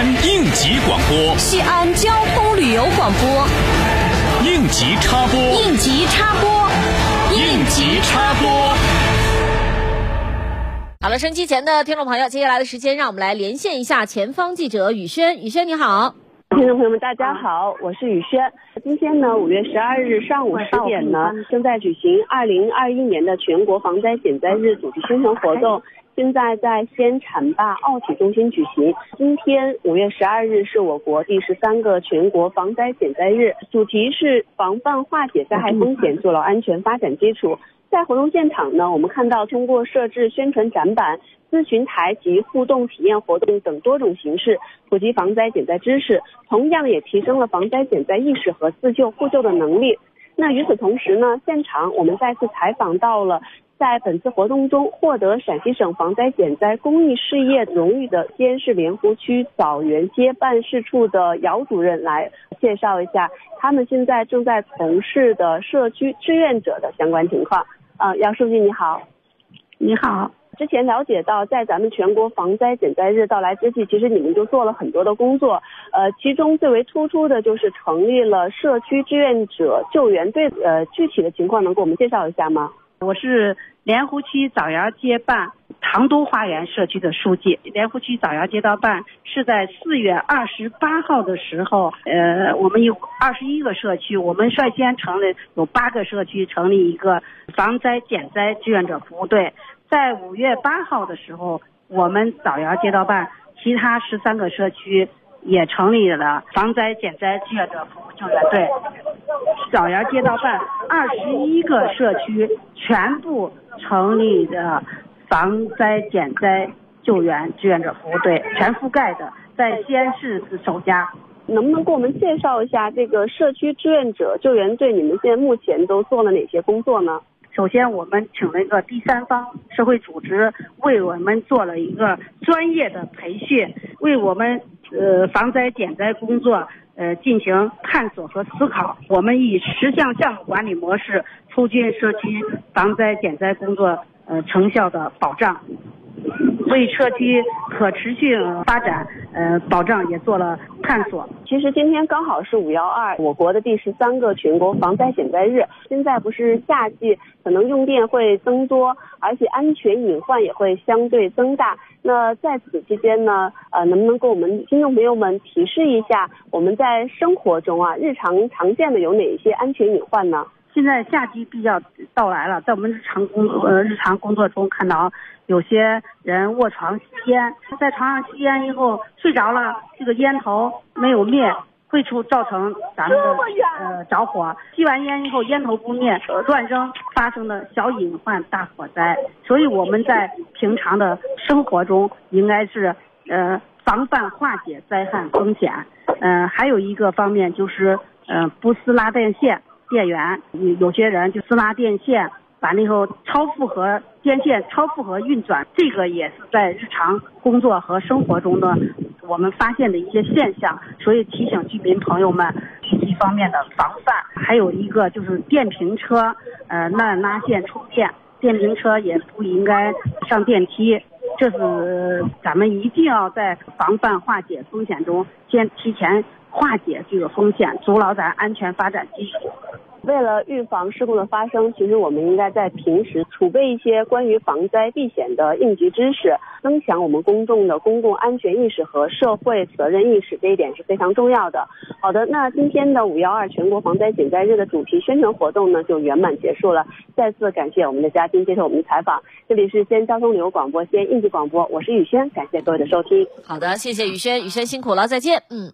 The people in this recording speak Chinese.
安应急广播，西安交通旅游广播，应急插播，应急插播，应急插播。好了，收音机前的听众朋友，接下来的时间，让我们来连线一下前方记者雨轩。雨轩，你好。听众朋友们，大家好，我是雨轩。今天呢，五月十二日上午十点呢，正在举行二零二一年的全国防灾减灾日主题宣传活动。现在在西安浐灞奥体中心举行。今天五月十二日是我国第十三个全国防灾减灾日，主题是防范化解灾害风险，做牢安全发展基础。在活动现场呢，我们看到通过设置宣传展板、咨询台及互动体验活动等多种形式，普及防灾减灾知识，同样也提升了防灾减灾意识和自救互救的能力。那与此同时呢，现场我们再次采访到了。在本次活动中获得陕西省防灾减灾公益事业荣誉的西安市莲湖区枣园街办事处的姚主任来介绍一下他们现在正在从事的社区志愿者的相关情况。啊，姚书记你好，你好。之前了解到，在咱们全国防灾减灾日到来之际，其实你们就做了很多的工作。呃，其中最为突出的就是成立了社区志愿者救援队。呃，具体的情况能给我们介绍一下吗？我是莲湖区枣园街办唐都花园社区的书记。莲湖区枣园街道办是在四月二十八号的时候，呃，我们有二十一个社区，我们率先成立有八个社区成立一个防灾减灾志愿者服务队。在五月八号的时候，我们枣园街道办其他十三个社区也成立了防灾减灾志愿者服务救援队。枣园街道办二十一个社区全部成立的防灾减灾救援志愿者服务队，全覆盖的，在西安市是首家。能不能给我们介绍一下这个社区志愿者救援队？你们现在目前都做了哪些工作呢？首先，我们请了一个第三方社会组织为我们做了一个专业的培训，为我们呃防灾减灾工作。呃，进行探索和思考。我们以十项项目管理模式，促进社区防灾减灾工作呃成效的保障，为社区可持续发展呃保障也做了探索。其实今天刚好是五幺二，我国的第十三个全国防灾减灾日。现在不是夏季，可能用电会增多，而且安全隐患也会相对增大。那在此期间呢，呃，能不能给我们听众朋友们提示一下，我们在生活中啊，日常常见的有哪一些安全隐患呢？现在夏季比较到来了，在我们日常工呃日常工作中看到有些人卧床吸烟，在床上吸烟以后睡着了，这个烟头没有灭。会出造成咱们的呃着火，吸完烟以后烟头不灭，乱扔发生的小隐患大火灾。所以我们在平常的生活中应该是呃防范化解灾害风险。嗯，还有一个方面就是嗯不撕拉电线电源，有有些人就私拉电线。完了以后，超负荷电线超负荷运转，这个也是在日常工作和生活中的我们发现的一些现象，所以提醒居民朋友们一方面的防范。还有一个就是电瓶车，呃，乱拉线充电，电瓶车也不应该上电梯，这是咱们一定要在防范化解风险中先提前化解这个风险，筑牢咱安全发展基础。为了预防事故的发生，其实我们应该在平时储备一些关于防灾避险的应急知识，增强我们公众的公共安全意识和社会责任意识，这一点是非常重要的。好的，那今天的五幺二全国防灾减灾日的主题宣传活动呢，就圆满结束了。再次感谢我们的嘉宾接受我们的采访。这里是西安交通旅游广播，西安应急广播，我是雨轩，感谢各位的收听。好的，谢谢雨轩，雨轩辛苦了，再见。嗯。